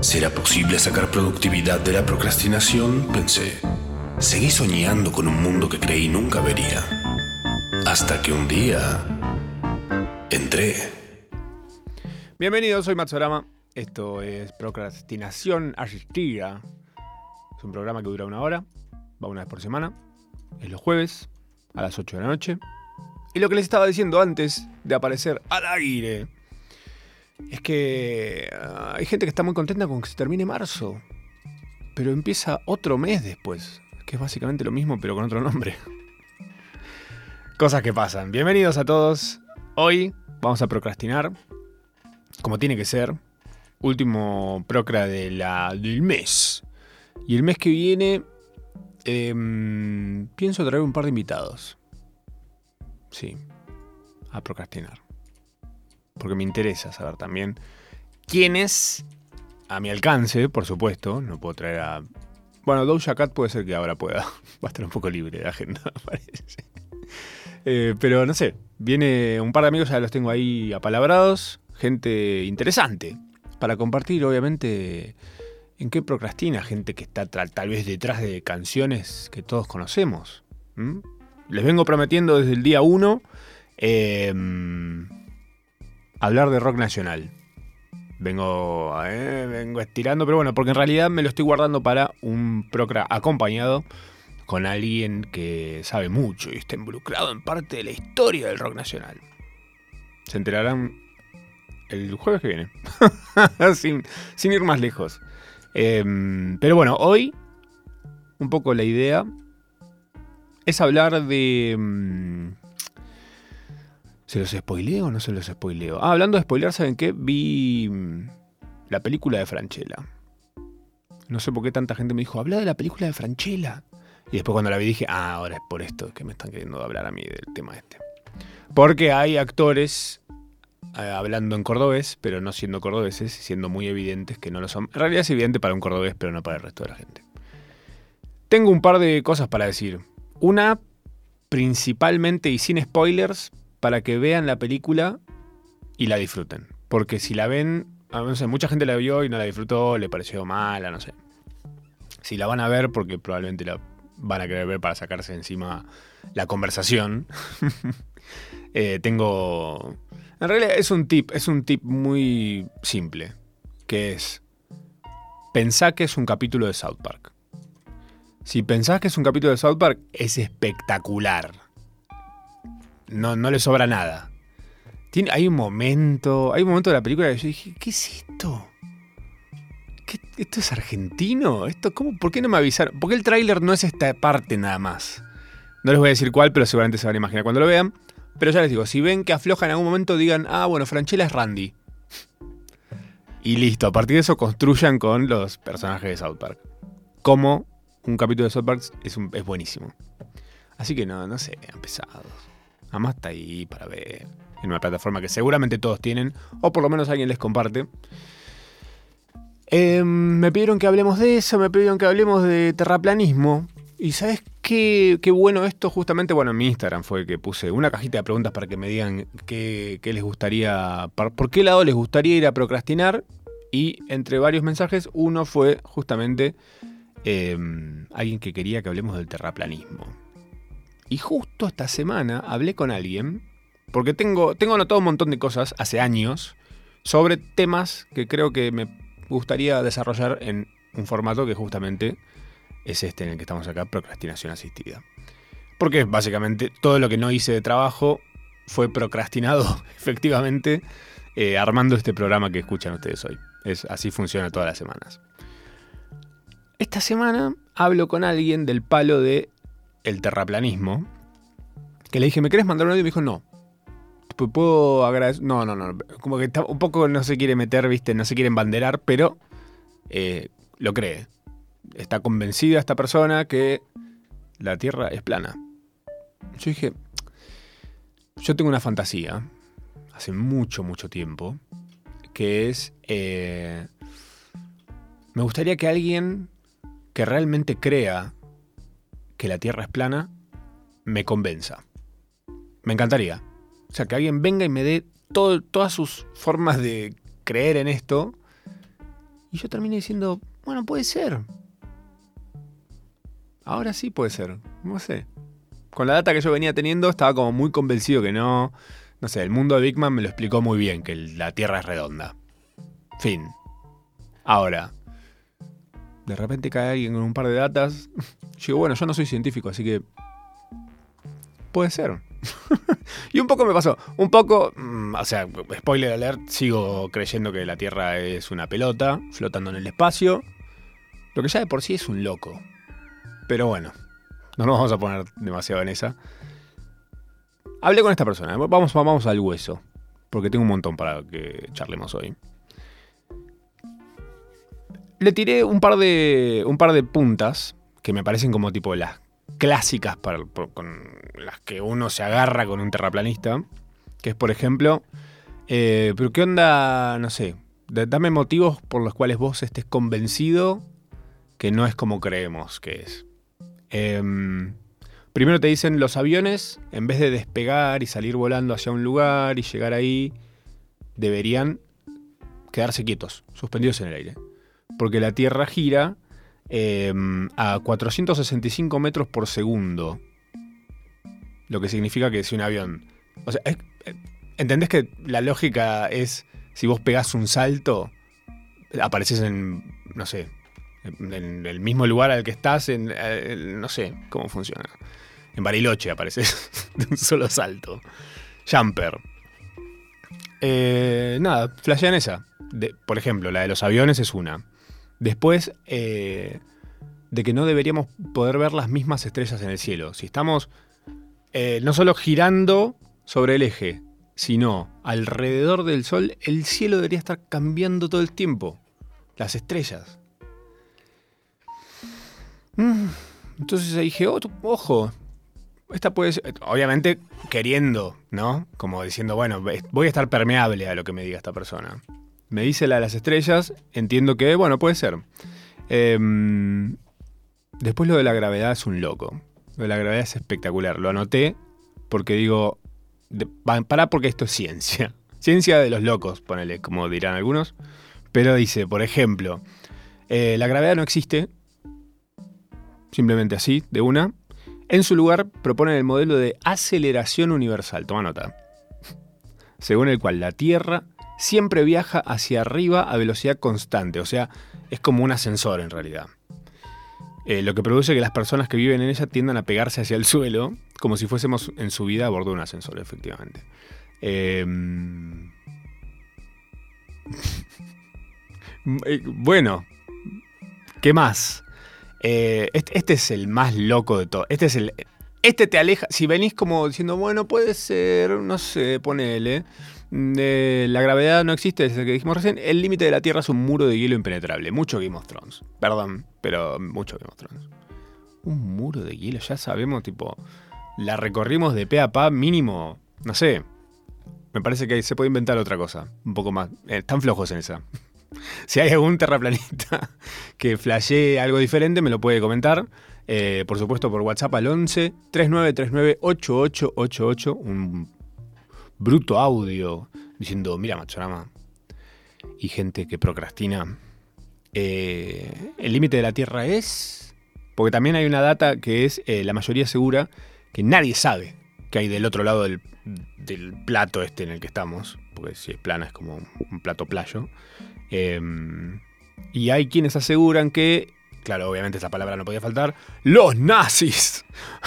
¿Será posible sacar productividad de la procrastinación? Pensé. Seguí soñando con un mundo que creí nunca vería. Hasta que un día entré. Bienvenidos, soy Matsorama. Esto es Procrastinación Asistida. Es un programa que dura una hora, va una vez por semana. Es los jueves a las 8 de la noche. Y lo que les estaba diciendo antes de aparecer al aire es que ah, hay gente que está muy contenta con que se termine marzo. Pero empieza otro mes después, que es básicamente lo mismo pero con otro nombre. Cosas que pasan. Bienvenidos a todos. Hoy vamos a procrastinar, como tiene que ser. Último procra del mes. Y el mes que viene em, pienso traer un par de invitados. Sí, a procrastinar. Porque me interesa saber también quiénes, a mi alcance, por supuesto, no puedo traer a... Bueno, Doja Cat puede ser que ahora pueda. Va a estar un poco libre de agenda, parece. Eh, pero no sé, viene un par de amigos, ya los tengo ahí apalabrados. Gente interesante para compartir, obviamente, en qué procrastina gente que está tal vez detrás de canciones que todos conocemos. Les vengo prometiendo desde el día 1 em, hablar de rock nacional. Vengo, eh, vengo estirando, pero bueno, porque en realidad me lo estoy guardando para un procra acompañado con alguien que sabe mucho y está involucrado en parte de la historia del rock nacional. Se enterarán el jueves que viene, sin, sin, ir más lejos. Em, pero bueno, hoy un poco la idea es hablar de... ¿Se los spoileo o no se los spoileo? Ah, hablando de spoilear, ¿saben qué? Vi mm, la película de Franchella. No sé por qué tanta gente me dijo, habla de la película de Franchella. Y después cuando la vi dije, ah, ahora es por esto que me están queriendo hablar a mí del tema este. Porque hay actores eh, hablando en cordobés, pero no siendo cordobeses, siendo muy evidentes que no lo son. En realidad es evidente para un cordobés, pero no para el resto de la gente. Tengo un par de cosas para decir. Una, principalmente y sin spoilers, para que vean la película y la disfruten. Porque si la ven, no sé, mucha gente la vio y no la disfrutó, le pareció mala, no sé. Si la van a ver, porque probablemente la van a querer ver para sacarse encima la conversación, eh, tengo... En realidad es un tip, es un tip muy simple, que es, pensá que es un capítulo de South Park. Si pensás que es un capítulo de South Park, es espectacular. No, no le sobra nada. Tiene, hay un momento, hay un momento de la película que yo dije, ¿qué es esto? ¿Esto es argentino? ¿Esto, cómo, ¿Por qué no me avisaron? Porque el tráiler no es esta parte nada más. No les voy a decir cuál, pero seguramente se van a imaginar cuando lo vean. Pero ya les digo, si ven que afloja en algún momento, digan, ah, bueno, Franchella es Randy. Y listo, a partir de eso construyan con los personajes de South Park. Como un capítulo de South Park es, es buenísimo. Así que no, no sé, pesados. Además está ahí para ver. En una plataforma que seguramente todos tienen, o por lo menos alguien les comparte. Em, me pidieron que hablemos de eso, me pidieron que hablemos de terraplanismo. Y sabes qué, qué bueno esto, justamente, bueno, en mi Instagram fue que puse una cajita de preguntas para que me digan qué, les gustaría, por qué lado les gustaría ir a procrastinar. Y entre varios mensajes, uno fue justamente em, alguien que quería que hablemos del terraplanismo. Y justo esta semana hablé con alguien, porque tengo, tengo anotado un montón de cosas hace años sobre temas que creo que me gustaría desarrollar en un formato que justamente es este en el que estamos acá, procrastinación asistida. Porque básicamente todo lo que no hice de trabajo fue procrastinado efectivamente eh, armando este programa que escuchan ustedes hoy. Es, así funciona todas las semanas. Esta semana hablo con alguien del palo de el terraplanismo, que le dije, ¿me querés mandar un audio? Y me dijo, no. puedo agradecer. No, no, no. Como que un poco no se quiere meter, viste, no se quiere embanderar, pero eh, lo cree. Está convencida esta persona que la Tierra es plana. Yo dije, yo tengo una fantasía, hace mucho, mucho tiempo, que es, eh, me gustaría que alguien que realmente crea que la Tierra es plana, me convenza. Me encantaría. O sea, que alguien venga y me dé todas sus formas de creer en esto. Y yo termine diciendo, bueno, puede ser. Ahora sí puede ser. No sé. Con la data que yo venía teniendo estaba como muy convencido que no. No sé, el mundo de Big Man me lo explicó muy bien, que la Tierra es redonda. Fin. Ahora, de repente cae alguien con un par de datas. Digo, bueno, yo no soy científico, así que puede ser. y un poco me pasó. Un poco, mm, o sea, spoiler alert, sigo creyendo que la Tierra es una pelota flotando en el espacio. Lo que ya de por sí es un loco. Pero bueno, no nos vamos a poner demasiado en esa. Hablé con esta persona. Vamos, vamos al hueso. Porque tengo un montón para que charlemos hoy. Le tiré un par de, un par de puntas que me parecen como tipo las clásicas para, con las que uno se agarra con un terraplanista, que es por ejemplo, eh, pero ¿qué onda? No sé, dame motivos por los cuales vos estés convencido que no es como creemos que es. Em, primero te dicen los aviones, en vez de despegar y salir volando hacia un lugar y llegar ahí, deberían quedarse quietos, suspendidos en el aire. Porque la Tierra gira Em, a 465 metros por segundo. Lo que significa que si un avión... O sea, ¿entendés que la lógica es, si vos pegás un salto, apareces en, no sé, en el mismo lugar al que estás, en, no sé cómo funciona. En Bariloche apareces de un solo salto. Jumper. Eh, nada, flashean esa. por ejemplo, la de los aviones es una. Después, eh, de que no deberíamos poder ver las mismas estrellas en el cielo. Si estamos eh, no solo girando sobre el eje, sino alrededor del Sol, el cielo debería estar cambiando todo el tiempo. Las estrellas. Mm, entonces dije, oh, ojo, esta puede ser, obviamente queriendo, ¿no? Como diciendo, bueno, voy a estar permeable a lo que me diga esta persona me dice la de las estrellas, entiendo que, bueno, puede ser. Em, después lo de la gravedad es un loco. Lo de la gravedad es espectacular. Lo anoté porque digo, para porque esto es ciencia. Ciencia de los locos, ponele, como dirán algunos. Pero dice, por ejemplo, eh, la gravedad no existe, simplemente así, de una. En su lugar proponen el modelo de aceleración universal, toma nota, según el cual la Tierra siempre viaja hacia arriba a velocidad constante, o sea, es como un ascensor en realidad. Eh, lo que produce que las personas que viven en ella tiendan a pegarse hacia el suelo, como si fuésemos en su vida a bordo de un ascensor, efectivamente. Em, eh, bueno, ¿qué más? Eh, este, este, es el más loco de todo. Este es el. Este te aleja. Si venís como diciendo, bueno, puede ser, no sé, ponele la gravedad no existe desde que dijimos recién. El límite de la Tierra es un muro de hielo impenetrable. Mucho Game of Thrones. Perdón, pero mucho Game of Thrones. Un muro de hielo, ya sabemos, tipo. La recorrimos de pe a pa, mínimo. No sé. Me parece que se puede inventar otra cosa. Un poco más. Eh, están flojos en esa. si hay algún terraplanista que flashee algo diferente, me lo puede comentar. Eh, por supuesto, por WhatsApp al 11 3939 8888. Un bruto audio diciendo, mira Machorama, y gente que procrastina, eh, el límite de la Tierra es... Porque también hay una data que es eh, la mayoría segura que nadie sabe que hay del otro lado del, plato este en el que estamos, porque si es plana es como un plato playo. Em, y hay quienes aseguran que, claro, obviamente esa palabra no podía faltar, los nazis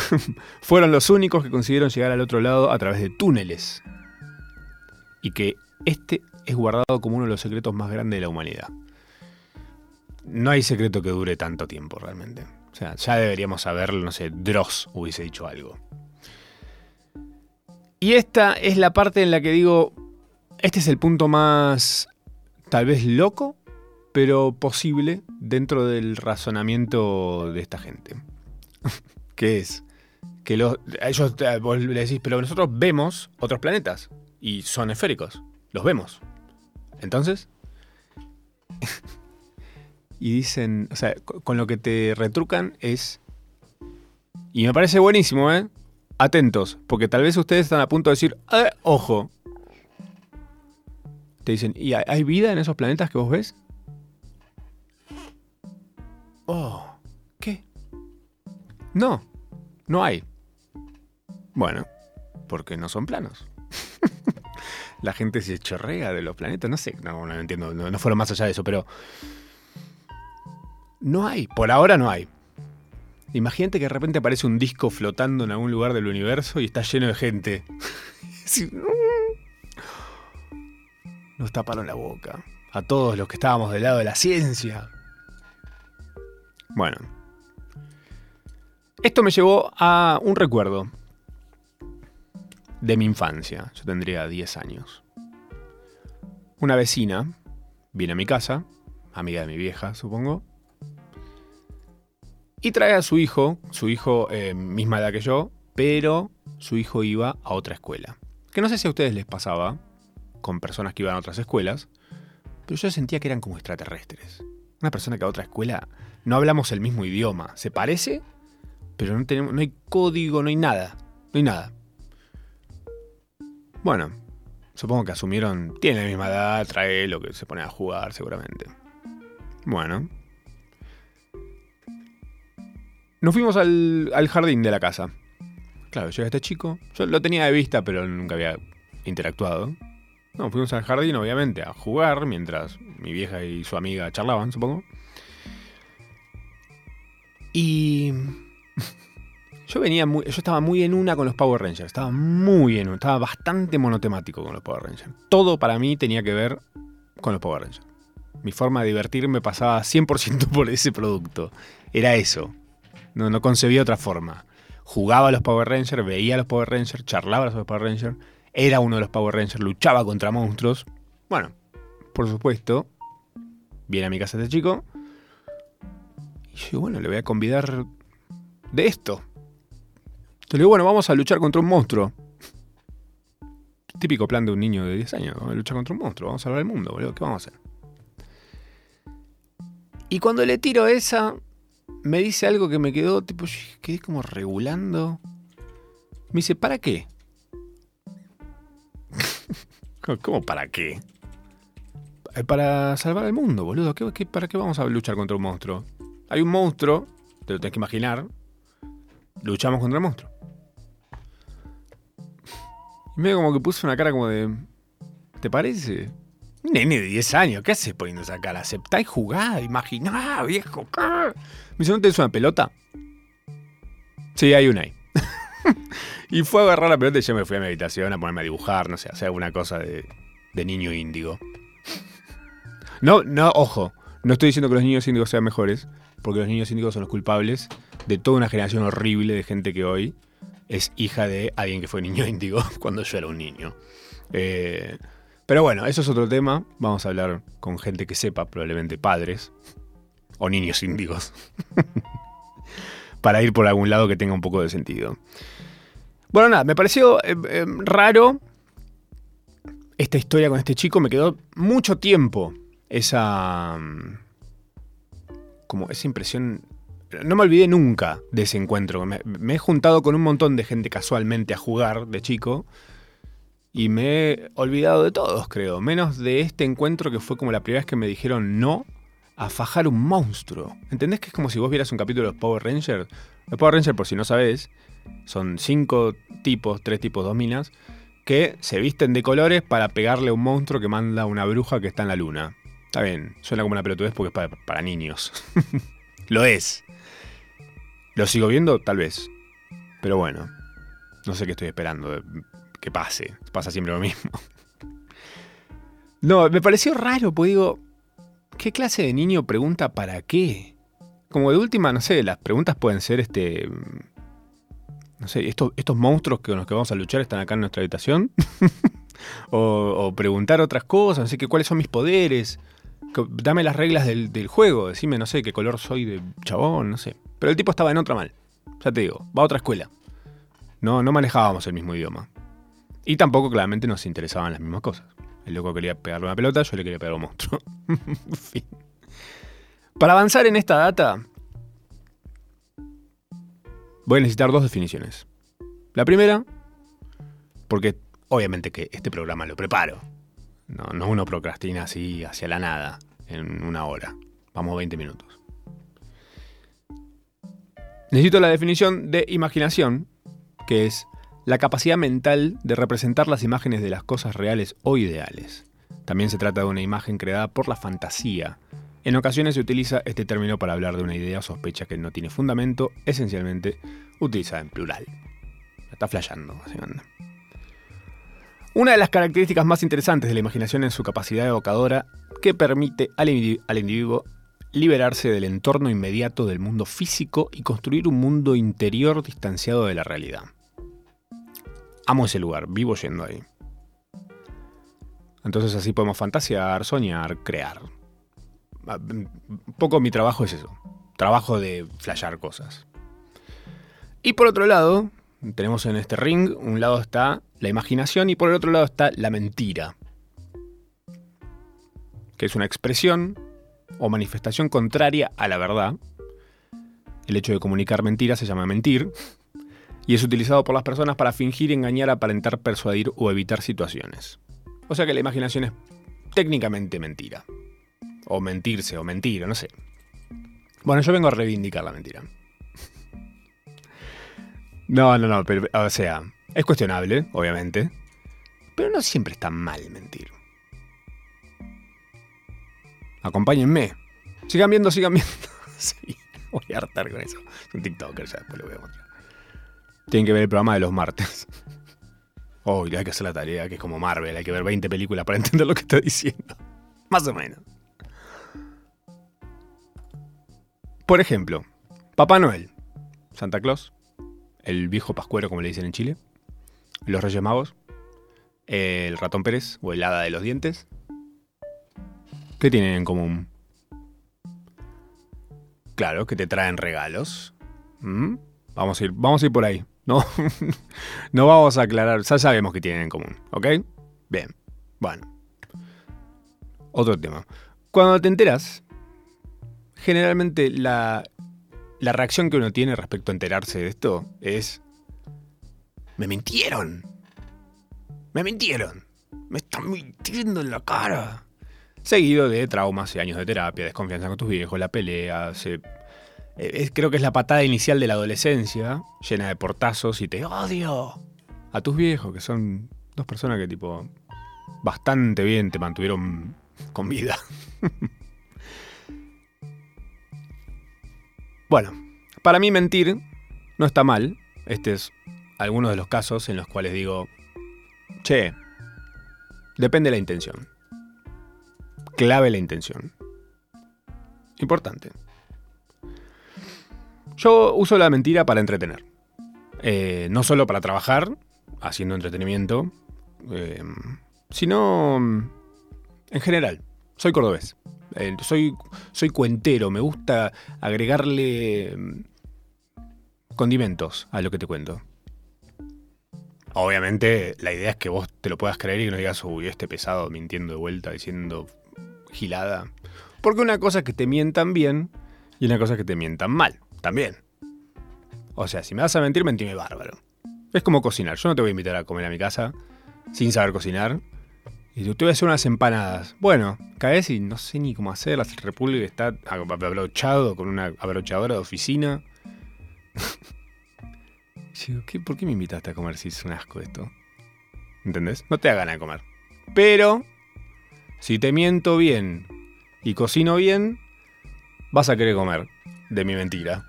fueron los únicos que consiguieron llegar al otro lado a través de túneles y que este es guardado como uno de los secretos más grandes de la humanidad. No hay secreto que dure tanto tiempo realmente. O sea, ya deberíamos saberlo, no sé, Dross hubiese dicho algo. Y esta es la parte en la que digo, este es el punto más tal vez loco, pero posible dentro del razonamiento de esta gente. que es que los, ellos vos le decís, pero nosotros vemos otros planetas y son esféricos, los vemos. Entonces, y dicen, o sea, con lo que te retrucan es, y me parece buenísimo, ¿eh? Atentos, porque tal vez ustedes están a punto de decir, eh, ojo. Te dicen, ¿y hay vida en esos planetas que vos ves? Oh, ¿qué? No, no hay. Bueno, porque no son planos. La gente se chorrea de los planetas, no sé, no, no entiendo, no, no fueron más allá de eso, pero no hay, por ahora no hay. Imagínate que de repente aparece un disco flotando en algún lugar del universo y está lleno de gente. Nos taparon la boca. A todos los que estábamos del lado de la ciencia. Bueno. Esto me llevó a un recuerdo de mi infancia. Yo tendría 10 años. Una vecina viene a mi casa, amiga de mi vieja, supongo, y trae a su hijo, su hijo eh, misma edad que yo, pero su hijo iba a otra escuela. Que no sé si a ustedes les pasaba con personas que iban a otras escuelas, pero yo sentía que eran como extraterrestres. Una persona que a otra escuela, no hablamos el mismo idioma. Se parece, pero no, tenemos, no hay código, no hay nada. No hay nada. Bueno, supongo que asumieron, tiene la misma edad, trae lo que se pone a jugar seguramente. Bueno, nos fuimos al, jardín de la casa. Claro, llega este chico. Yo lo tenía de vista, pero nunca había interactuado. No, fuimos al jardín, obviamente, a jugar mientras mi vieja y su amiga charlaban, supongo. Y. Yo venía muy. Yo estaba muy en una con los Power Rangers. Estaba muy en una. Estaba bastante monotemático con los Power Rangers. Todo para mí tenía que ver con los Power Rangers. Mi forma de divertirme pasaba 100% por ese producto. Era eso. No, no concebía otra forma. Jugaba a los Power Rangers, veía a los Power Rangers, charlaba a los Power Rangers, era uno de los Power Rangers, luchaba contra monstruos. Bueno, por supuesto, viene a mi casa este chico. Y yo bueno, le voy a convidar de esto. Entonces le digo, bueno, vamos a luchar contra un monstruo. Típico plan de un niño de 10 años, vamos luchar contra un monstruo, vamos a salvar el mundo, boludo, ¿qué vamos a hacer? Y cuando le tiro esa, me dice algo que me quedó, tipo, quedé como regulando. Me dice, ¿para qué? ¿Cómo para qué? Eh, para salvar al mundo, boludo. ¿Qué, para qué vamos a luchar contra un monstruo? Hay un monstruo, te lo tenés que imaginar. Luchamos contra el monstruo. Medio como que puso una cara como de. ¿Te parece? Nene de 10 años, ¿qué haces poniendo esa cara? Aceptá y jugá, imaginá, viejo. Me dice, ¿no tenés una pelota? Sí, hay una ahí. y fue a agarrar la pelota y yo me fui a mi habitación a ponerme a dibujar, no sé, hacer alguna cosa de, de niño índigo. no, no, ojo, no estoy diciendo que los niños índigos sean mejores, porque los niños índigos son los culpables de toda una generación horrible de gente que hoy es hija de alguien que fue niño índigo cuando yo era un niño. Eh, pero bueno, eso es otro tema. Vamos a hablar con gente que sepa, probablemente padres o niños índigos, para ir por algún lado que tenga un poco de sentido. Bueno, nada, me pareció eh, eh, raro esta historia con este chico. Me quedó mucho tiempo esa. Mm, como esa impresión. No me olvidé nunca de ese encuentro. me he juntado con un montón de gente casualmente a jugar de chico y me he olvidado de todos, creo. Menos de este encuentro que fue como la primera vez que me dijeron no a fajar un monstruo. ¿Entendés que es como si vos vieras un capítulo de los Power Rangers? Los Power Rangers, por si no sabés, son cinco tipos, tres tipos, dos minas, que se visten de colores para pegarle a un monstruo que manda una bruja que está en la luna. Está bien, suena como una pelotudez porque es para, para niños. Lo es. ¿Lo sigo viendo? Tal vez. Pero bueno, no sé qué estoy esperando que pase. Pasa siempre lo mismo. No, me pareció raro, pues digo, ¿qué clase de niño pregunta para qué? Como de última, no sé, las preguntas pueden ser este. no sé, estos, estos monstruos con los que vamos a luchar están acá en nuestra habitación. o, preguntar otras cosas, no sé, que, cuáles son mis poderes. Dame las reglas del, del, juego, decime, no sé, qué color soy de chabón, no sé. Pero el tipo estaba en otra mal. Ya te digo, va a otra escuela. No, no manejábamos el mismo idioma. Y tampoco claramente nos interesaban las mismas cosas. El loco quería pegarle una pelota, yo le quería pegar un monstruo. fin. Para avanzar en esta data, voy a necesitar dos definiciones. La primera, porque obviamente que este programa lo preparo. No, no uno procrastina así hacia la nada en una hora. Vamos 20 minutos. Necesito la definición de imaginación, que es la capacidad mental de representar las imágenes de las cosas reales o ideales. También se trata de una imagen creada por la fantasía. En ocasiones se utiliza este término para hablar de una idea o sospecha que no tiene fundamento, esencialmente utilizada en plural. Está flayando, básicamente. Una de las características más interesantes de la imaginación es su capacidad evocadora que permite al, individuo liberarse del entorno inmediato del mundo físico y construir un mundo interior distanciado de la realidad. Amo ese lugar, vivo yendo ahí. Entonces así podemos fantasear, soñar, crear. Ah, un poco mi trabajo es eso. Trabajo de flashear cosas. Y por otro lado, tenemos en este ring, un lado está la imaginación y por el otro lado está la mentira. Que es una expresión o manifestación contraria a la verdad. El hecho de comunicar mentiras se llama mentir y es utilizado por las personas para fingir, engañar, aparentar, persuadir o evitar situaciones. O sea que la imaginación es técnicamente mentira. O mentirse, o mentira, no sé. Bueno, yo vengo a reivindicar la mentira. No, no, no, pero, o sea, es cuestionable, obviamente. Pero no siempre está mal mentir. Acompáñenme. Sigan viendo, sigan viendo. sí, voy a hartar con eso. Es un TikToker, ya después lo voy a mostrar. Tienen que ver el programa de los martes. Oh, hay que hacer la tarea, que es como Marvel, hay que ver 20 películas para entender lo que está diciendo. Más o menos. Por ejemplo, Papá Noel, Santa Claus, el viejo pascuero como le dicen en Chile, los Reyes Magos, el ratón Pérez o el hada de los dientes. ¿Qué tienen en común? Claro, que te traen regalos. ¿Mm? Vamos, a ir, vamos a ir por ahí. No, no vamos a aclarar, ya sabemos que tienen en común, ¿ok? Bien, bueno. Otro tema. Cuando te enteras, generalmente la, la reacción que uno tiene respecto a enterarse de esto es... Me mintieron. Me mintieron. Me están mintiendo en la cara. Seguido de traumas y años de terapia, desconfianza con tus viejos, la pelea, se eh, creo que es la patada inicial de la adolescencia, llena de portazos y te odio a tus viejos, que son dos personas que tipo bastante bien te mantuvieron con vida. bueno, para mí mentir no está mal. Este es alguno de los casos en los cuales digo, che, depende de la intención. Clave la intención. Importante. Yo uso la mentira para entretener. Eh, no solo para trabajar, haciendo entretenimiento, eh, sino mm, en general. Soy cordobés. Soy, soy cuentero. Me gusta agregarle mm, condimentos a lo que te cuento. Obviamente, la idea es que vos te lo puedas creer y no digas, uy, este pesado mintiendo de vuelta, diciendo gilada. Porque una cosa es que te mientan bien y una cosa es que te mientan mal también. O sea, si me vas a mentir, mentime bárbaro. Es como cocinar. Yo no te voy a invitar a comer a mi casa sin saber cocinar. Y te voy a hacer unas empanadas. Bueno, caes y no sé ni cómo hacer. La República está abrochado con una abrochadora de oficina. ¿qué, ¿por qué me invitaste a comer si es un asco esto? ¿Entendés? No te da ganas de comer. Pero, si te miento bien y cocino bien, vas a querer comer de mi mentira.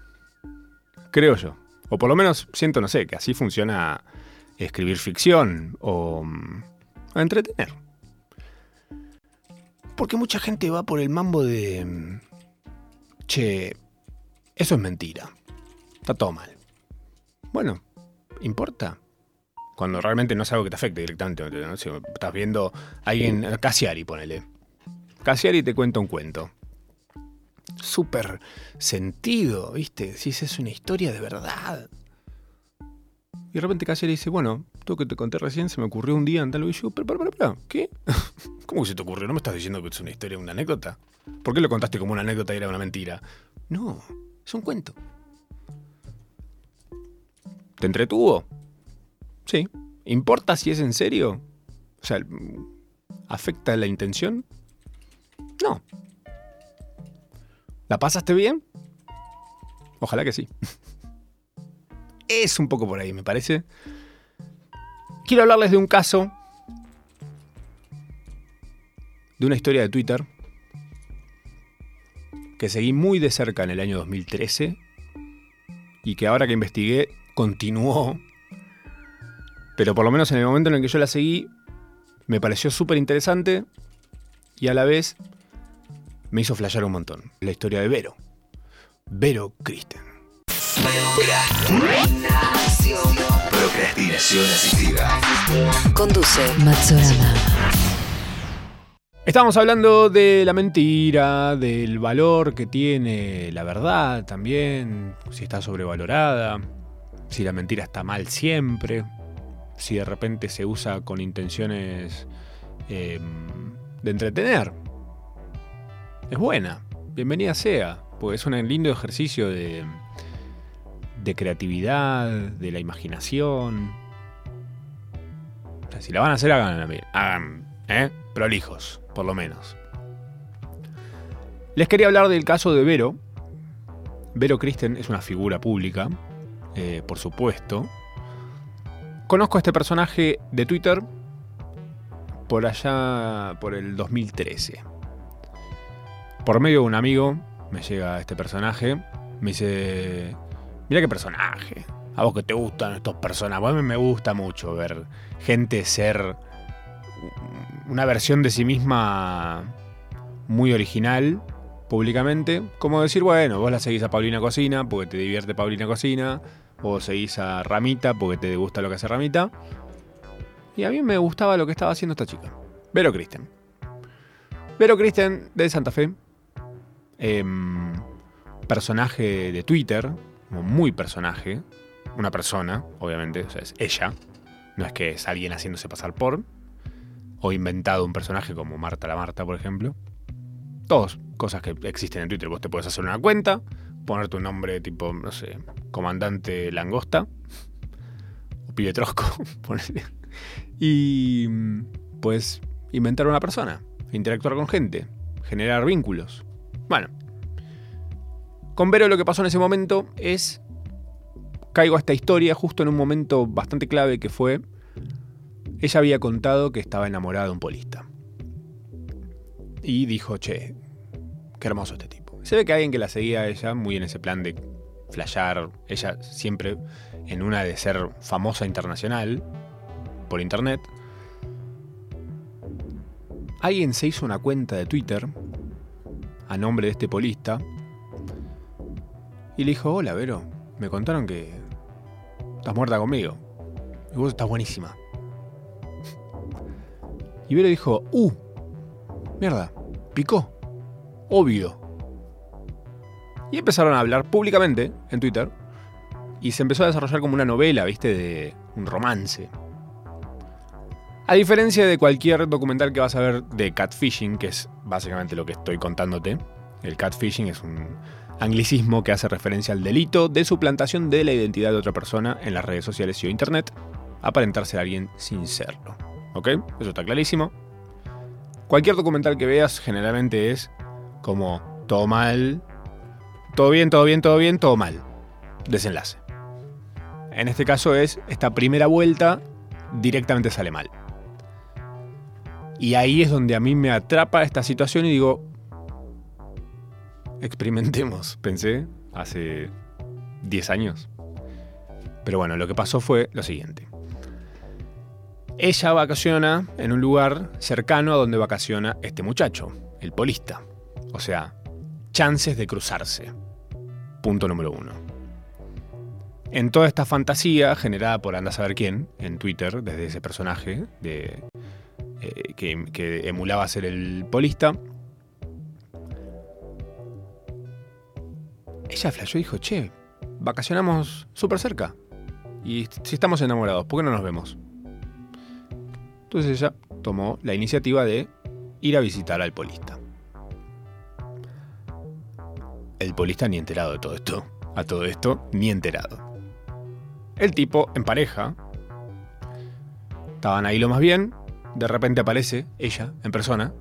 Creo yo. O por lo menos siento, no sé, que así funciona escribir ficción o mm, entretener. Porque mucha gente va por el mambo de... Che, eso es mentira. Está todo mal. bueno, ¿importa? Cuando realmente no es algo que te afecte directamente. ¿no? Si estás viendo a alguien, Casiari, ponele. Casiari te cuenta un cuento. Súper sentido, ¿viste? Si es una historia de verdad. Y de repente Casiari dice, bueno, todo que te conté recién se me ocurrió un día en tal y yo, pero, pero, pero, ¿qué? ¿Cómo que se te ocurrió? ¿No me estás diciendo que es una historia, una anécdota? ¿Por qué lo contaste como una anécdota y era una mentira? No, es un cuento. ¿Te entretuvo? Sí. ¿Importa si es en serio? O sea, ¿afecta la intención? No. ¿La pasaste bien? Ojalá que sí. Es un poco por ahí, me parece. Quiero hablarles de un caso, de una historia de Twitter, que seguí muy de cerca en el año 2013 y que ahora que investigué continuó, pero por lo menos en el momento en el que yo la seguí, me pareció súper interesante y a la vez me hizo flashear un montón. La historia de Vero. Vero Kristen. Asistida. Conduce Matsorama. Estamos hablando de la mentira, del valor que tiene la verdad también, si está sobrevalorada, si la mentira está mal siempre, si de repente se usa con intenciones em, de entretener. Es buena, bienvenida sea, pues es un lindo ejercicio de, de creatividad, de la imaginación. O sea, si la van a hacer, hagan, hagan ¿eh? prolijos, por lo menos. Les quería hablar del caso de Vero. Vero Kristen es una figura pública, eh, por supuesto. Conozco a este personaje de Twitter por allá, por el 2013. Por medio de un amigo me llega este personaje, me dice, mira qué personaje, a vos que te gustan estos personajes, a mí me gusta mucho ver gente ser una versión de sí misma muy original públicamente, como decir, bueno, vos la seguís a Paulina Cocina porque te divierte Paulina Cocina, o seguís a Ramita porque te gusta lo que hace Ramita. Y a mí me gustaba lo que estaba haciendo esta chica. Vero Kristen. Vero Kristen de Santa Fe. Em, personaje de Twitter. Muy personaje. Una persona, obviamente. O sea, es ella. No es que es alguien haciéndose pasar por. O inventado un personaje como Marta la Marta, por ejemplo. Todos cosas que existen en Twitter. Vos te puedes hacer una cuenta poner tu nombre tipo, no sé, comandante langosta o pibe trosco, y pues inventar una persona, interactuar con gente, generar vínculos. Bueno, con Vero lo que pasó en ese momento es, caigo a esta historia justo en un momento bastante clave que fue, ella había contado que estaba enamorada de un polista. Y dijo, che, qué hermoso este tipo. Se ve que alguien que la seguía a ella, muy en ese plan de flashear, ella siempre en una de ser famosa internacional por internet. Alguien se hizo una cuenta de Twitter a nombre de este polista y le dijo, hola Vero, me contaron que estás muerta conmigo. Y vos estás buenísima. Y Vero dijo, uh, mierda, picó. Obvio. Y empezaron a hablar públicamente en Twitter. Y se empezó a desarrollar como una novela, ¿viste? De un romance. A diferencia de cualquier documental que vas a ver de catfishing, que es básicamente lo que estoy contándote. El catfishing es un anglicismo que hace referencia al delito de suplantación de la identidad de otra persona en las redes sociales y o internet, aparentar ser alguien sin serlo. ¿Ok? Eso está clarísimo. Cualquier documental que veas generalmente es como todo mal, todo bien, todo bien, todo bien, todo mal. Desenlace. En este caso es, esta primera vuelta directamente sale mal. Y ahí es donde a mí me atrapa esta situación y digo, experimentemos, pensé, hace 10 años. Pero bueno, lo que pasó fue lo siguiente. Ella vacaciona en un lugar cercano a donde vacaciona este muchacho, el polista. O sea, chances de cruzarse. Punto número uno. En toda esta fantasía generada por anda a saber quién en Twitter, desde ese personaje de, eh, que, que emulaba ser el polista, ella flasheó y dijo, che, vacacionamos súper cerca. Y si estamos enamorados, ¿por qué no nos vemos? Entonces ella tomó la iniciativa de ir a visitar al polista. El polista ni enterado de todo esto. A todo esto, ni enterado. El tipo, en pareja, estaban ahí lo más bien, de repente aparece ella, en persona,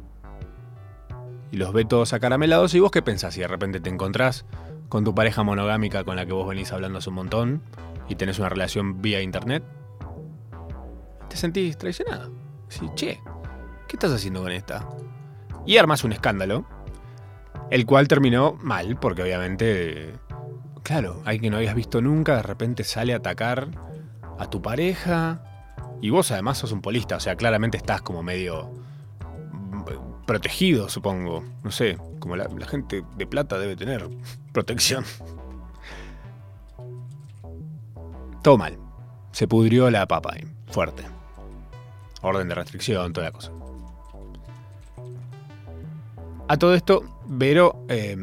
y los ve todos acaramelados, y vos qué pensás si de repente te encontrás con tu pareja monogámica con la que vos venís hablando hace un montón y tenés una relación vía internet, te sentís traicionada. Sí, che, ¿qué estás haciendo con esta? Y armas un escándalo, el cual terminó mal, porque obviamente, claro, alguien que no habías visto nunca de repente sale a atacar a tu pareja. Y vos además sos un polista, o sea, claramente estás como medio protegido, supongo. No sé, como la, gente de plata debe tener protección. Todo mal. Se pudrió la papa ahí, fuerte. Orden de restricción, toda la cosa. A todo esto, Vero eh,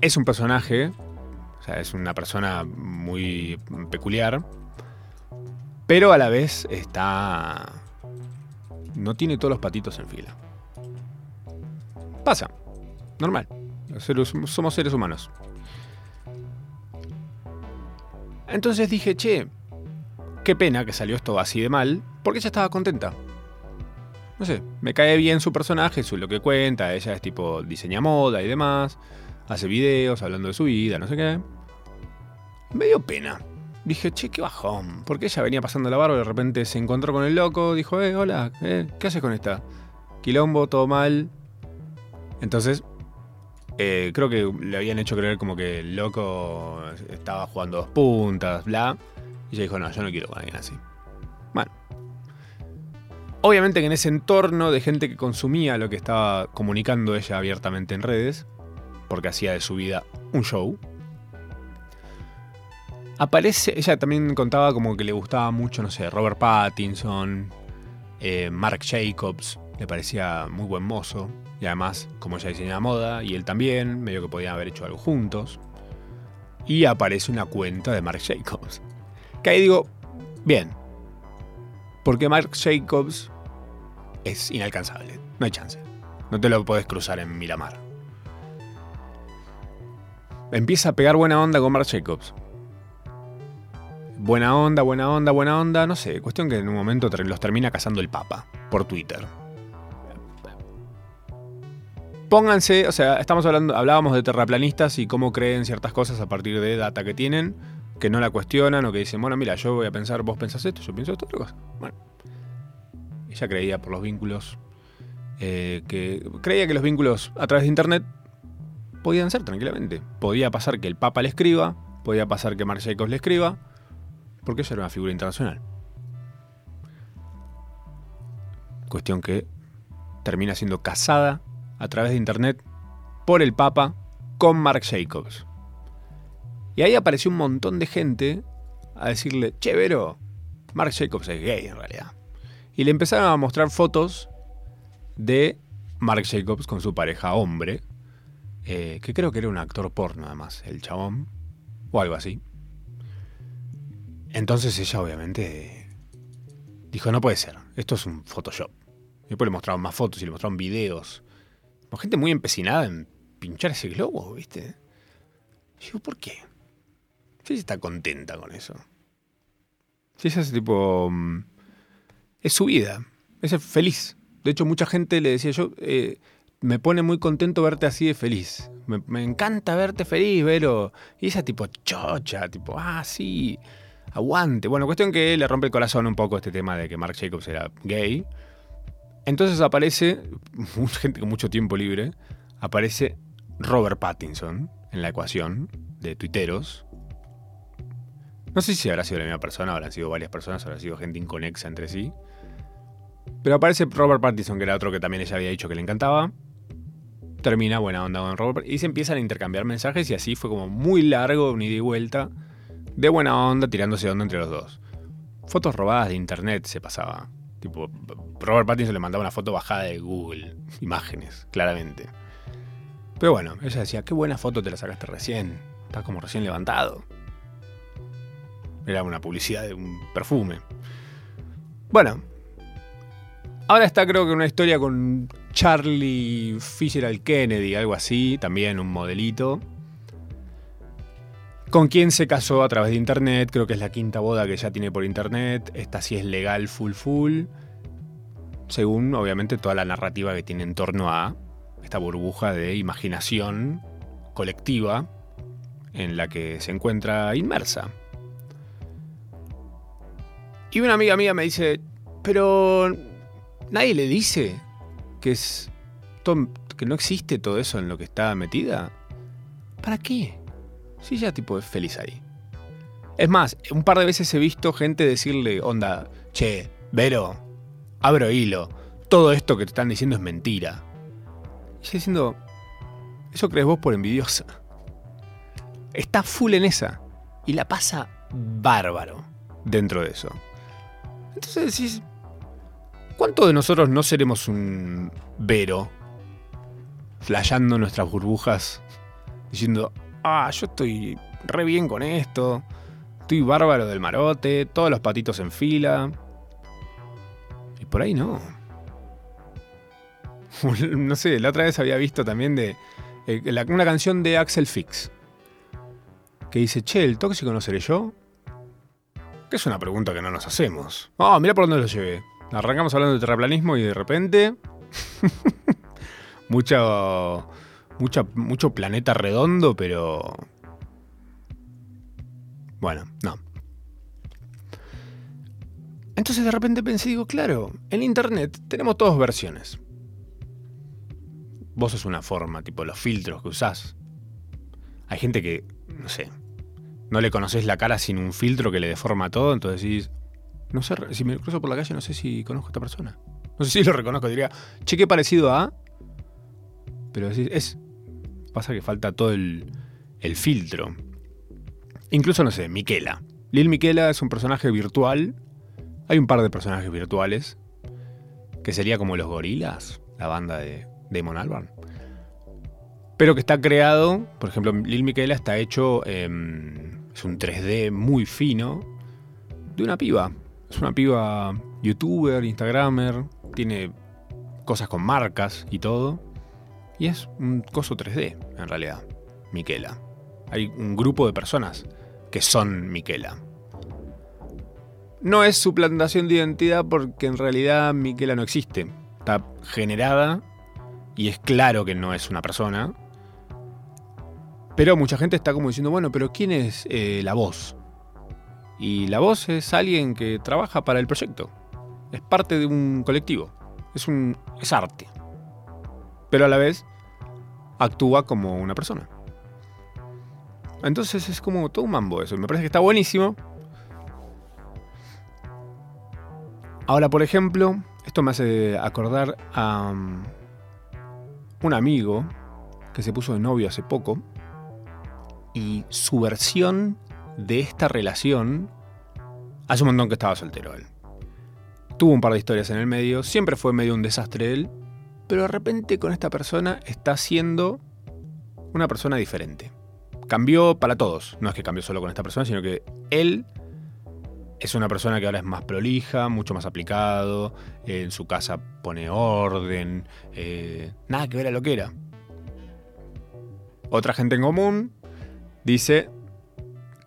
es un personaje, o sea, es una persona muy peculiar, pero a la vez está... No tiene todos los patitos en fila. Pasa, normal. Somos seres humanos. Entonces dije, che, qué pena que salió esto así de mal, porque ella estaba contenta. No sé, me cae bien su personaje, su lo que cuenta, ella es tipo diseña moda y demás, hace videos hablando de su vida, no sé qué. Me dio pena. Dije, che, qué bajón, porque ella venía pasando la barba y de repente se encontró con el loco, dijo, eh, hola, eh, ¿qué haces con esta? Quilombo, todo mal. Entonces, eh, creo que le habían hecho creer como que el loco estaba jugando dos puntas, bla. Y ella dijo, no, yo no quiero con alguien así. Bueno. Obviamente que en ese entorno de gente que consumía lo que estaba comunicando ella abiertamente en redes, porque hacía de su vida un show, aparece, ella también contaba como que le gustaba mucho, no sé, Robert Pattinson, eh, Mark Jacobs, le parecía muy buen mozo. Y además, como ella diseñaba moda, y él también, medio que podían haber hecho algo juntos. Y aparece una cuenta de Marc Jacobs. Que ahí digo, bien. Porque Marc Jacobs es inalcanzable. No hay chance. No te lo puedes cruzar en Miramar. Empieza a pegar buena onda con Marc Jacobs. Buena onda, buena onda, buena onda. No sé, cuestión que en un momento los termina cazando el Papa por Twitter pónganse, o sea, estamos hablando, hablábamos de terraplanistas y cómo creen ciertas cosas a partir de data que tienen, que no la cuestionan o que dicen, bueno, mira, yo voy a pensar, vos pensás esto, yo pienso esto, otra cosa. Bueno, ella creía por los vínculos, eh, que creía que los vínculos a través de internet podían ser tranquilamente. Podía pasar que el Papa le escriba, podía pasar que Jacobs le escriba, porque ella era una figura internacional. Cuestión que termina siendo casada a través de internet por el Papa con Mark Jacobs. Y ahí apareció un montón de gente a decirle, che, Vero, Mark Jacobs es gay en realidad. Y le empezaron a mostrar fotos de Mark Jacobs con su pareja hombre, eh, que creo que era un actor porno además, el chabón, o algo así. Entonces ella obviamente dijo, no puede ser, esto es un Photoshop. Y después le mostraron más fotos y le mostraron videos gente muy empecinada en pinchar ese globo, ¿viste? Y digo, ¿por qué? Si está contenta con eso. Si ese es tipo. Mm, es su vida. Es feliz. De hecho, mucha gente le decía yo. Eh, me pone muy contento verte así de feliz. Me, encanta verte feliz, Vero. Y esa tipo chocha, tipo, ah, sí, aguante. Bueno, cuestión que le rompe el corazón un poco este tema de que Mark Jacobs era gay. Entonces aparece, gente con mucho tiempo libre, aparece Robert Pattinson en la ecuación de tuiteros. No sé si habrá sido la misma persona, habrán sido varias personas, habrá sido gente inconexa entre sí. Pero aparece Robert Pattinson, que era otro que también ella había dicho que le encantaba. termina buena onda con Robert y se empiezan a intercambiar mensajes y así fue como muy largo, un ida y vuelta, de buena onda, tirándose onda entre los dos. Fotos robadas de internet se pasaba. Tipo, Robert Pattinson le mandaba una foto bajada de Google, imágenes, claramente. Pero bueno, ella decía, qué buena foto te la sacaste recién, estás como recién levantado. Era una publicidad de un perfume. Bueno, ahora está creo que una historia con Charlie Fisher Kennedy, algo así, también un modelito. Con quien se casó a través de internet, creo que es la quinta boda que ya tiene por internet. Esta sí es legal full full. Según obviamente toda la narrativa que tiene en torno a esta burbuja de imaginación colectiva en la que se encuentra inmersa. Y una amiga mía me dice, pero nadie le dice que es que no existe todo eso en lo que está metida. ¿Para qué? Si ya tipo es feliz ahí. Es más, un par de veces he visto gente decirle, onda, che, Vero, abro hilo, todo esto que te están diciendo es mentira. Y yo diciendo, eso crees vos por envidiosa. Está full en esa. Y la pasa bárbaro dentro de eso. Entonces decís, ¿cuánto de nosotros no seremos un Vero? Flayando nuestras burbujas, diciendo, ah, yo estoy re bien con esto, estoy bárbaro del marote, todos los patitos en fila. Y por ahí no. no sé, la otra vez había visto también de eh, una canción de Axel Fix. Que dice, che, ¿el tóxico no seré yo? Que es una pregunta que no nos hacemos. Ah, mira por dónde lo llevé. Arrancamos hablando de terraplanismo y de repente. mucho, mucho planeta redondo, pero. Bueno, no. Entonces de repente pensé, digo, claro, en internet tenemos dos versiones. Vos sos una forma, tipo los filtros que usás. Hay gente que, no sé, no le conoces la cara sin un filtro que le deforma todo, entonces decís, no sé, si me cruzo por la calle no sé si conozco a esta persona. No sé si lo reconozco, diría, che, qué parecido a... Pero decís, es... Pasa que falta todo el, filtro. Incluso, no sé, Miquela. Lil Miquela es un personaje virtual. Hay un par de personajes virtuales. Que sería como los gorilas, la banda de Damon Albarn. Pero que está creado, por ejemplo, Lil Miquela está hecho... en es un 3D muy fino, de una piba. Es una piba youtuber, instagramer, tiene cosas con marcas y todo. Y es un coso 3D, en realidad, Miquela. Hay un grupo de personas que son Miquela. No es suplantación de identidad porque en realidad Miquela no existe. Está generada y es claro que no es una persona, pero mucha gente está como diciendo, bueno, pero ¿quién es eh, la voz? Y la voz es alguien que trabaja para el proyecto. Es parte de un colectivo. Es, un, es arte. Pero a la vez actúa como una persona. Entonces es como todo un mambo eso. Me parece que está buenísimo. Ahora, por ejemplo, esto me hace acordar a um, un amigo que se puso de novio hace poco y su versión de esta relación hace un montón que estaba soltero él. Tuvo un par de historias en el medio, siempre fue medio un desastre él, pero de repente con esta persona está siendo una persona diferente. Cambió para todos, no es que cambió solo con esta persona, sino que él es una persona que ahora es más prolija, mucho más aplicado, en su casa pone orden, eh, nada que ver a lo que era. Otra gente en común Dice,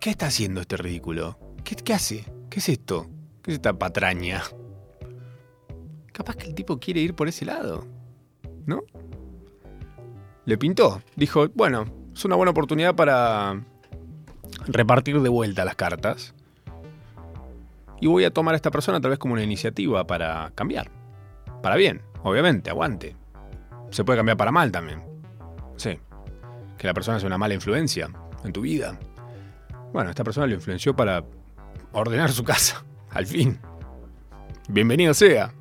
¿qué está haciendo este ridículo? ¿Qué, hace? ¿Qué es esto? ¿Qué es esta patraña? Capaz que el tipo quiere ir por ese lado, ¿no? Le pintó. Dijo, bueno, es una buena oportunidad para repartir de vuelta las cartas. Y voy a tomar a esta persona tal vez como una iniciativa para cambiar. Para bien, obviamente, aguante. Se puede cambiar para mal también. Sí. Que la persona sea una mala influencia en tu vida. Bueno, esta persona lo influenció para ordenar su casa, al fin. Bienvenido sea.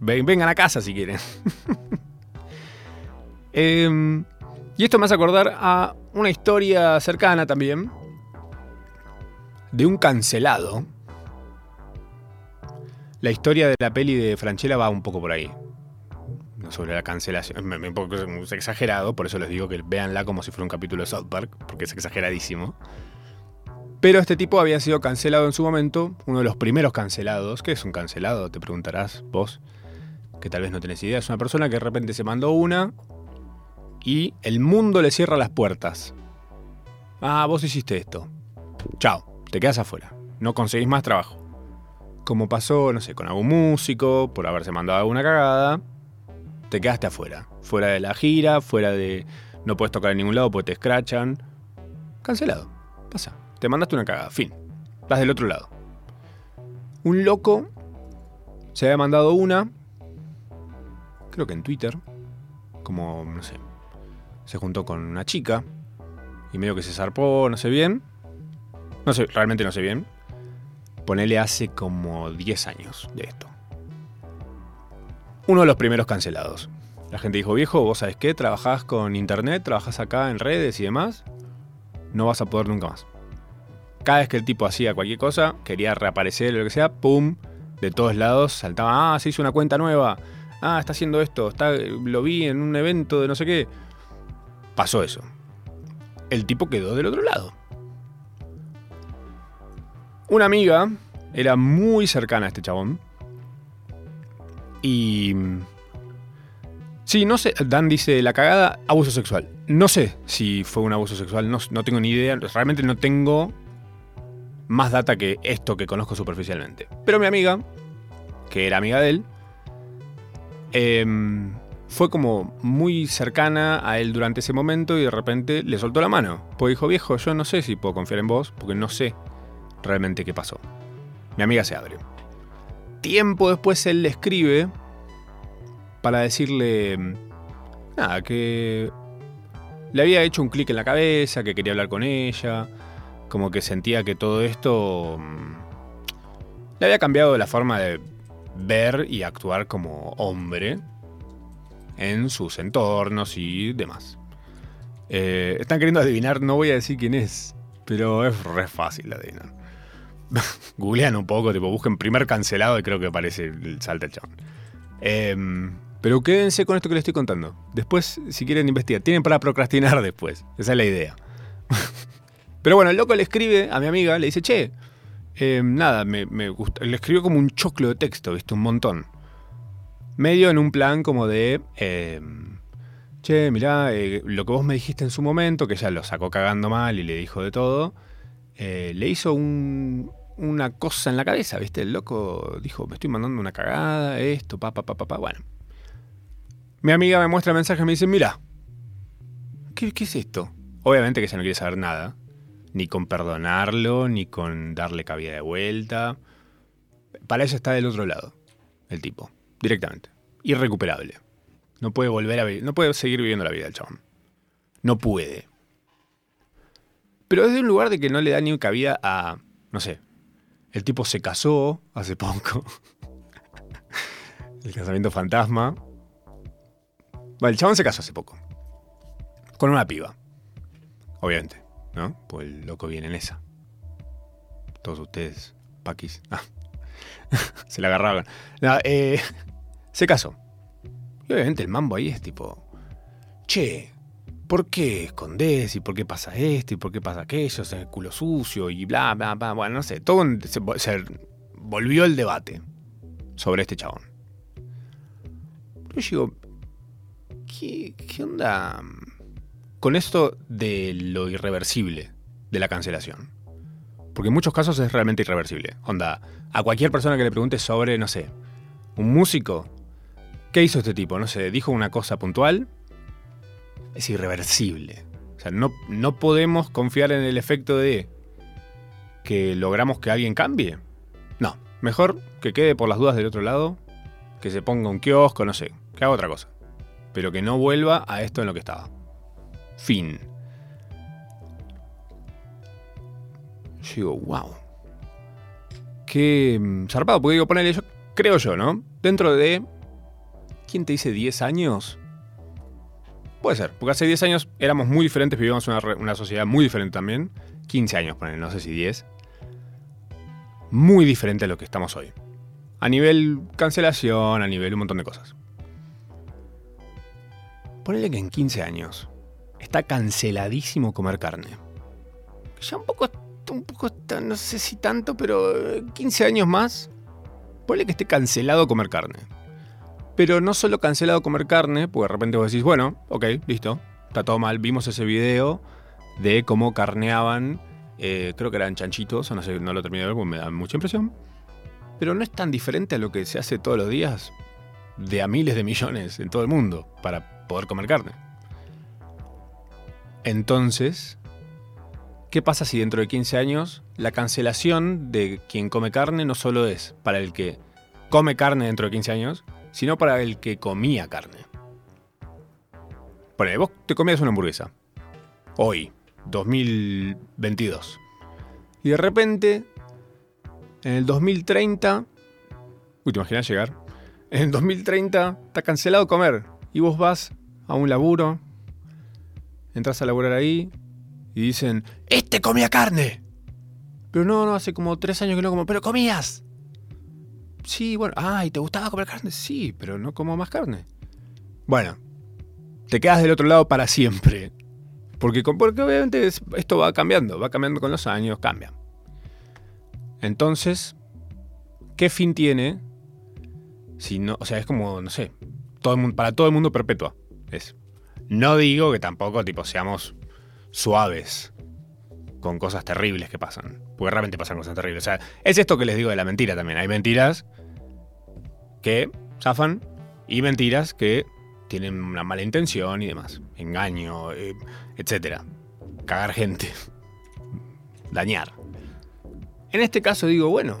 vengan a casa si quieren. Em, y esto me hace acordar a una historia cercana también de un cancelado. La historia de la peli de Franchella va un poco por ahí. Sobre la cancelación. Es exagerado, por eso les digo que véanla como si fuera un capítulo de South Park, porque es exageradísimo. Pero este tipo había sido cancelado en su momento, uno de los primeros cancelados. ¿Qué es un cancelado? Te preguntarás vos, que tal vez no tenés idea. Es una persona que de repente se mandó una y el mundo le cierra las puertas. Ah, vos hiciste esto. Chao, te quedas afuera. No conseguís más trabajo. Como pasó, no sé, con algún músico, por haberse mandado alguna cagada, te quedaste afuera. Fuera de la gira, fuera de... No puedes tocar en ningún lado porque te escrachan. Cancelado. Pasa. Te mandaste una cagada. Fin. Vas del otro lado. Un loco se había mandado una, creo que en Twitter, como, no sé, se juntó con una chica y medio que se zarpó, no sé bien. No sé, realmente no sé bien. Ponele hace como 10 años de esto. Uno de los primeros cancelados. La gente dijo, viejo, vos sabés qué, trabajás con internet, trabajás acá en redes y demás, no vas a poder nunca más. Cada vez que el tipo hacía cualquier cosa, quería reaparecer o lo que sea, ¡pum! De todos lados saltaba, ah, se hizo una cuenta nueva, ah, está haciendo esto, está, lo vi en un evento de no sé qué. Pasó eso. El tipo quedó del otro lado. Una amiga era muy cercana a este chabón. Y... Sí, no sé, Dan dice la cagada, abuso sexual. No sé si fue un abuso sexual, no, no tengo ni idea, realmente no tengo más data que esto que conozco superficialmente. Pero mi amiga, que era amiga de él, em, fue como muy cercana a él durante ese momento y de repente le soltó la mano. Pues dijo, viejo, yo no sé si puedo confiar en vos porque no sé realmente qué pasó. Mi amiga se abre. Tiempo después él le escribe para decirle, nada, que le había hecho un clic en la cabeza, que quería hablar con ella, como que sentía que todo esto mm, le había cambiado la forma de ver y actuar como hombre en sus entornos y demás. Eh, están queriendo adivinar, no voy a decir quién es, pero es re fácil adivinar. Googlean un poco, tipo, busquen primer cancelado y creo que aparece el salta el chabón. Em, pero quédense con esto que les estoy contando. Después, si quieren investigar, tienen para procrastinar después. Esa es la idea. Pero bueno, el loco le escribe a mi amiga, le dice, che, eh, nada, me, me gusta. Le escribió como un choclo de texto, ¿viste? Un montón. Medio en un plan como de, eh, che, mirá, eh, lo que vos me dijiste en su momento, que ella lo sacó cagando mal y le dijo de todo, eh, le hizo un- una cosa en la cabeza, ¿viste? El loco dijo, me estoy mandando una cagada, esto, pa, pa, pa, pa, pa. Bueno. Mi amiga me muestra el mensaje y me dice, mira, ¿qué, qué es esto? Obviamente que ella no quiere saber nada. Ni con perdonarlo, ni con darle cabida de vuelta. Para ella está del otro lado, el tipo, directamente. Irrecuperable. No puede volver a vivir, no puede seguir viviendo la vida del chabón. No puede. Pero desde un lugar de que no le da ni cabida a, no sé, el tipo se casó hace poco. el casamiento fantasma. Bueno, el chabón se casó hace poco. Con una piba. Obviamente, ¿no? Pues el loco viene en esa. Todos ustedes, paquis. Ah. se la agarraban. No, eh, se casó. Y obviamente el mambo ahí es tipo, che, ¿por qué escondés? ¿Y por qué pasa esto? ¿Y por qué pasa aquello? Es el culo sucio y bla, bla, bla. Bueno, no sé. Todo se volvió el debate sobre este chabón. Yo digo, ¿qué, qué onda con esto de lo irreversible de la cancelación? Porque en muchos casos es realmente irreversible. Onda, a cualquier persona que le pregunte sobre, no sé, un músico, ¿qué hizo este tipo? No sé, dijo una cosa puntual, es irreversible. O sea, no, no podemos confiar en el efecto de que logramos que alguien cambie. No, mejor que quede por las dudas del otro lado, que se ponga un kiosco, no sé, que haga otra cosa. Pero que no vuelva a esto en lo que estaba. Fin. Yo digo, wow. Qué mm, zarpado, porque digo, ponerle yo, creo yo, ¿no? Dentro de, ¿quién te dice 10 años? Puede ser, porque hace 10 años éramos muy diferentes, vivíamos una, una sociedad muy diferente también. 15 años, ponen, no sé si 10. Muy diferente a lo que estamos hoy. A nivel cancelación, a nivel un montón de cosas. Ponele que en 15 años está canceladísimo comer carne. Ya un poco, un poco, no sé si tanto, pero eh, 15 años más, ponele que esté cancelado comer carne. Pero no solo cancelado comer carne, porque de repente vos decís, bueno, ok, listo, está todo mal. Vimos ese video de cómo carneaban, eh, creo que eran chanchitos, no sé, no lo terminé de ver me da mucha impresión. Pero no es tan diferente a lo que se hace todos los días de a miles de millones en todo el mundo para poder comer carne. Entonces, ¿qué pasa si dentro de 15 años la cancelación de quien come carne no solo es para el que come carne dentro de 15 años, sino para el que comía carne? Ponele, vos te comías una hamburguesa. Hoy, 2022. Y de repente, en el 2030... Uy, ¿te imaginas llegar? En el 2030 está cancelado comer. Y vos vas a un laburo, entras a laburar ahí y dicen, ¡Este comía carne! Pero no, no, hace como tres años que no como, pero comías. Sí, bueno, ah, ¿y te gustaba comer carne? Sí, pero no como más carne. Bueno, te quedas del otro lado para siempre. Porque, porque obviamente es- esto va cambiando, va cambiando con los años, cambia. Entonces, ¿qué fin tiene? Si no, o sea, es como, no sé, todo el mundo, para todo el mundo perpetua. Es. No digo que tampoco tipo seamos suaves con cosas terribles que pasan. Porque realmente pasan cosas terribles. O sea, es esto que les digo de la mentira también. Hay mentiras que zafan y mentiras que tienen una mala intención y demás. Engaño, eh, etcétera. Cagar gente. Dañar. En este caso digo, bueno,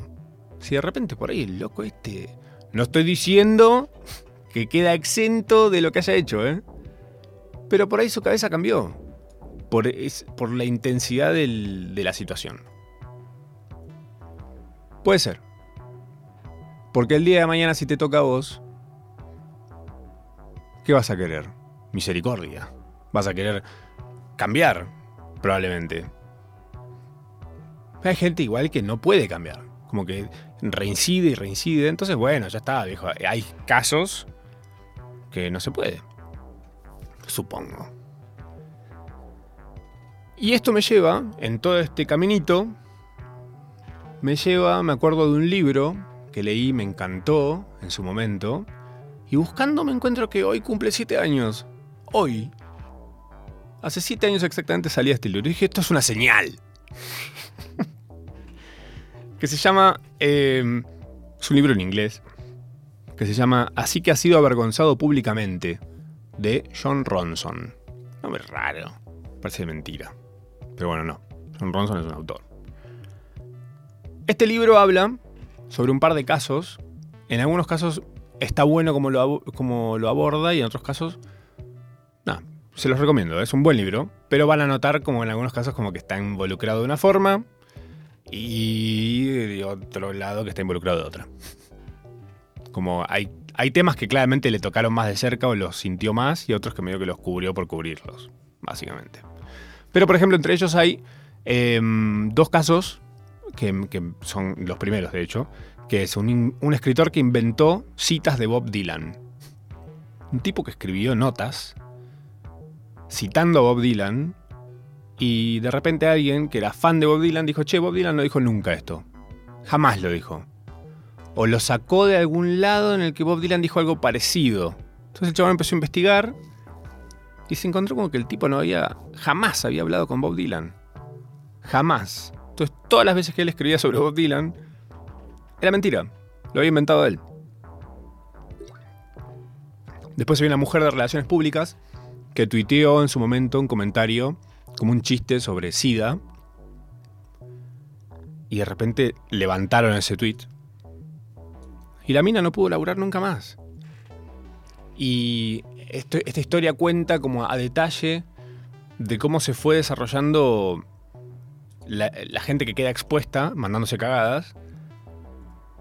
si de repente por ahí el loco este. No estoy diciendo que queda exento de lo que haya hecho, ¿eh? Pero por ahí su cabeza cambió. Por, es- por la intensidad del- de la situación. Puede ser. Porque el día de mañana, si te toca a vos, ¿qué vas a querer? Misericordia. Vas a querer cambiar, probablemente. Hay gente igual que no puede cambiar. Como que reincide y reincide. Entonces, bueno, ya está, viejo. Hay casos que no se puede. Supongo. Y esto me lleva, en todo este caminito, me lleva, me acuerdo de un libro que leí, me encantó en su momento. Y buscando me encuentro que hoy cumple siete años. Hoy. Hace siete años exactamente salía este libro. Y dije, esto es una señal. que se llama... eh, es un libro en inglés. Que se llama Así que ha sido avergonzado públicamente. De John Ronson. Nombre raro. Parece mentira. Pero bueno, no. John Ronson es un autor. Este libro habla sobre un par de casos. En algunos casos está bueno como lo, lo aborda y en otros casos... No, se los recomiendo. Es un buen libro. Pero van a notar como en algunos casos como que está involucrado de una forma y de otro lado que está involucrado de otra. Como hay, hay temas que claramente le tocaron más de cerca o los sintió más y otros que medio que los cubrió por cubrirlos, básicamente. Pero por ejemplo, entre ellos hay em, dos casos que, son los primeros, de hecho, que es un, escritor que inventó citas de Bob Dylan. Un tipo que escribió notas citando a Bob Dylan y de repente alguien que era fan de Bob Dylan dijo, che, Bob Dylan no dijo nunca esto. Jamás lo dijo. O lo sacó de algún lado en el que Bob Dylan dijo algo parecido. Entonces el chabón empezó a investigar y se encontró con que el tipo no había, jamás había hablado con Bob Dylan. Jamás. Todas las veces que él escribía sobre Bob Dylan, era mentira. Lo había inventado él. Después había una mujer de relaciones públicas que tuiteó en su momento un comentario como un chiste sobre SIDA. Y de repente levantaron ese tweet. Y la mina no pudo laburar nunca más. Y esta historia cuenta como a detalle de cómo se fue desarrollando la, gente que queda expuesta, mandándose cagadas,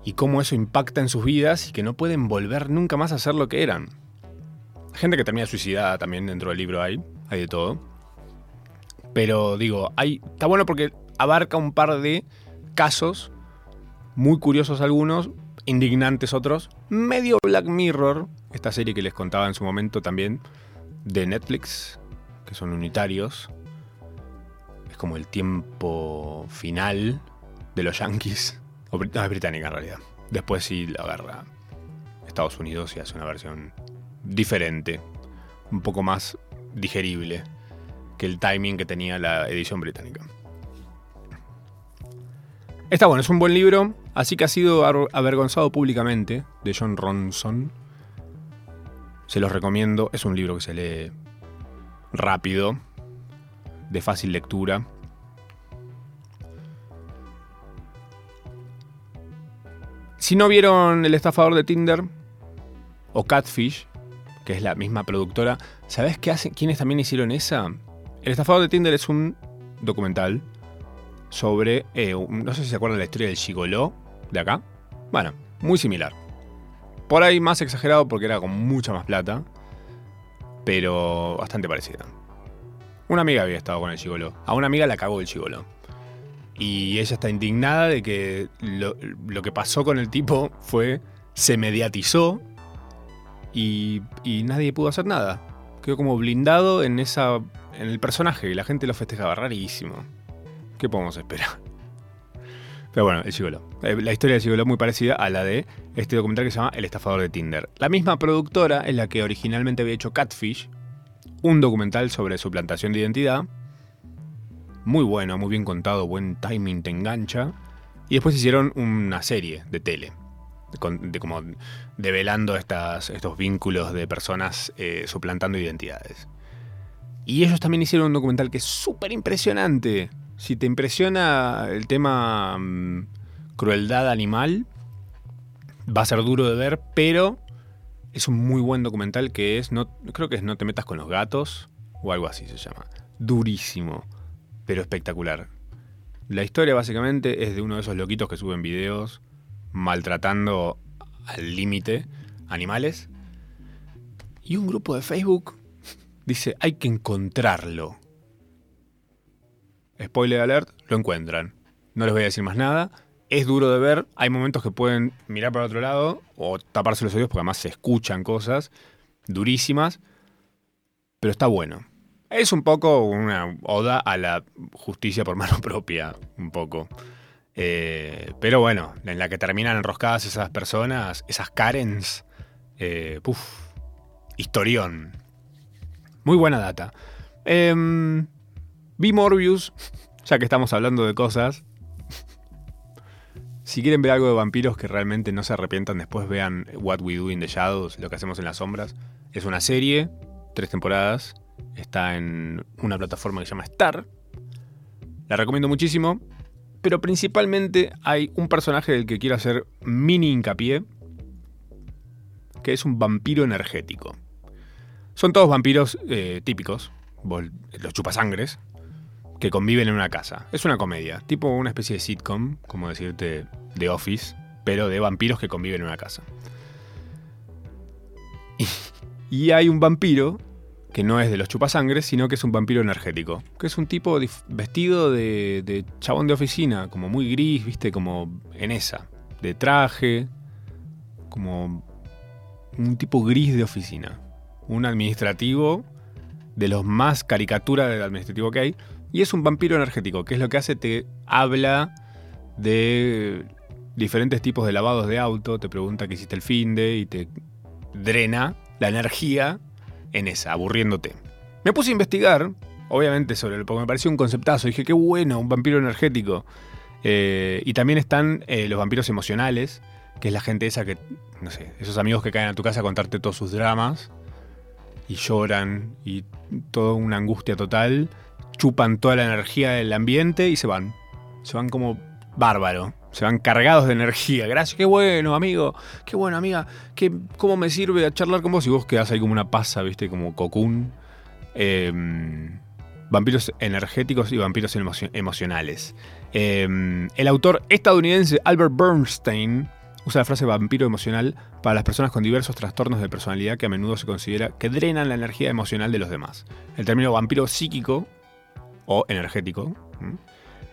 y cómo eso impacta en sus vidas y que no pueden volver nunca más a ser lo que eran. Gente que termina suicidada también dentro del libro hay, hay de todo. Pero digo, hay, está bueno porque abarca un par de casos, muy curiosos algunos, indignantes otros, medio Black Mirror, esta serie que les contaba en su momento también, de Netflix, que son unitarios. Como el tiempo final de los Yankees. O, no, es británica en realidad. Después sí lo agarra Estados Unidos y hace una versión diferente, un poco más digerible que el timing que tenía la edición británica. Está bueno, es un buen libro, así que ha sido avergonzado públicamente de John Ronson. Se los recomiendo, es un libro que se lee rápido, de fácil lectura. Si no vieron El estafador de Tinder o Catfish, que es la misma productora, ¿sabes qué hacen? quiénes también hicieron esa? El estafador de Tinder es un documental sobre, eh, no sé si se acuerdan la historia del gigoló de acá. Bueno, muy similar. Por ahí más exagerado porque era con mucha más plata, pero bastante parecida. Una amiga había estado con el gigoló. A una amiga la cagó el gigoló. Y ella está indignada de que lo, que pasó con el tipo fue, se mediatizó y, y nadie pudo hacer nada. Quedó como blindado en, esa, en el personaje y la gente lo festejaba rarísimo. ¿Qué podemos esperar? Pero bueno, el gigolo. Eh, la historia del gigolo es muy parecida a la de este documental que se llama El estafador de Tinder. La misma productora es la que originalmente había hecho Catfish, un documental sobre suplantación de identidad. Muy bueno, muy bien contado, buen timing, te engancha. Y después hicieron una serie de tele, de, como develando estas, estos vínculos de personas eh, suplantando identidades. Y ellos también hicieron un documental que es súper impresionante. Si te impresiona el tema mm, crueldad animal, va a ser duro de ver, pero es un muy buen documental que es, no, creo que es No te metas con los gatos o algo así se llama. Durísimo, pero espectacular. La historia básicamente es de uno de esos loquitos que suben videos maltratando al límite animales. Y un grupo de Facebook dice, hay que encontrarlo. Spoiler alert, lo encuentran. No les voy a decir más nada. Es duro de ver. Hay momentos que pueden mirar para otro lado o taparse los oídos porque además se escuchan cosas durísimas. Pero está bueno. Es un poco una oda a la justicia por mano propia, un poco. Eh, pero bueno, en la que terminan enroscadas esas personas, esas Karens, eh, historión. Muy buena data. Eh, vi Morbius, ya que estamos hablando de cosas. Si quieren ver algo de vampiros que realmente no se arrepientan, después vean What We Do in the Shadows, lo que hacemos en las sombras. Es una serie, tres temporadas, está en una plataforma que se llama Star. La recomiendo muchísimo, pero principalmente hay un personaje del que quiero hacer mini hincapié, que es un vampiro energético. Son todos vampiros eh, típicos, los chupasangres, que conviven en una casa. Es una comedia, tipo una especie de sitcom, como decirte, de Office, pero de vampiros que conviven en una casa. Y, hay un vampiro que no es de los chupasangres, sino que es un vampiro energético. Que es un tipo vestido de, chabón de oficina, como muy gris, viste, como en esa. De traje, como un tipo gris de oficina. Un administrativo de los más caricatura del administrativo que hay, y es un vampiro energético, que es lo que hace, te habla de diferentes tipos de lavados de auto, te pregunta qué hiciste el fin de y te drena la energía en esa, aburriéndote. Me puse a investigar, obviamente, sobre lo porque me pareció un conceptazo. Dije, qué bueno, un vampiro energético. Eh, y también están eh, los vampiros emocionales, que es la gente esa que, no sé, esos amigos que caen a tu casa a contarte todos sus dramas y lloran y toda una angustia total chupan toda la energía del ambiente y se van. Se van como bárbaro. Se van cargados de energía. Gracias, qué bueno, amigo. Qué bueno, amiga. Qué, ¿Cómo me sirve a charlar con vos? Y vos quedás ahí como una pasa, ¿viste? Como cocoon. Em, vampiros energéticos y vampiros emocionales. Em, el autor estadounidense Albert Bernstein, usa la frase vampiro emocional para las personas con diversos trastornos de personalidad que a menudo se considera que drenan la energía emocional de los demás. El término vampiro psíquico o energético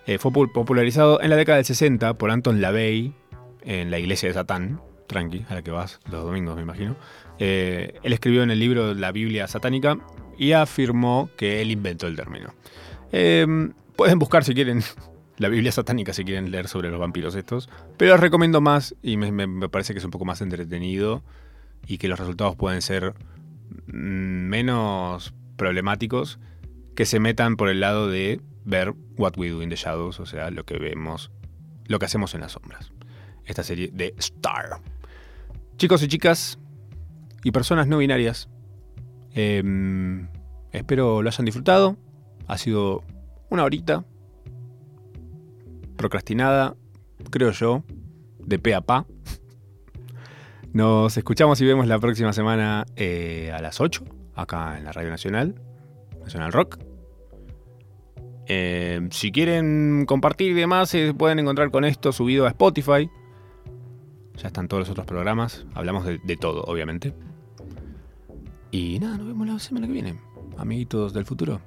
eh, fue popularizado en la década del 60 por Anton LaVey en la iglesia de Satán, tranqui, a la que vas los domingos me imagino. Eh, él escribió en el libro La Biblia Satánica y afirmó que él inventó el término. Em, pueden buscar si quieren la Biblia satánica si quieren leer sobre los vampiros estos, pero os recomiendo más y me, parece que es un poco más entretenido y que los resultados pueden ser mm, menos problemáticos que se metan por el lado de ver What We Do in the Shadows, o sea, lo que vemos, lo que hacemos en las sombras. Esta serie de Star. Chicos y chicas y personas no binarias, em, espero lo hayan disfrutado. Ha sido una horita procrastinada, creo yo, de pe a pa. Nos escuchamos y vemos la próxima semana eh, a las 8, acá en la Radio Nacional, Nacional Rock. Eh, si quieren compartir y demás, se pueden encontrar con esto subido a Spotify. Ya están todos los otros programas. Hablamos de todo, obviamente. Y nada, nos vemos la semana que viene. Amiguitos del futuro.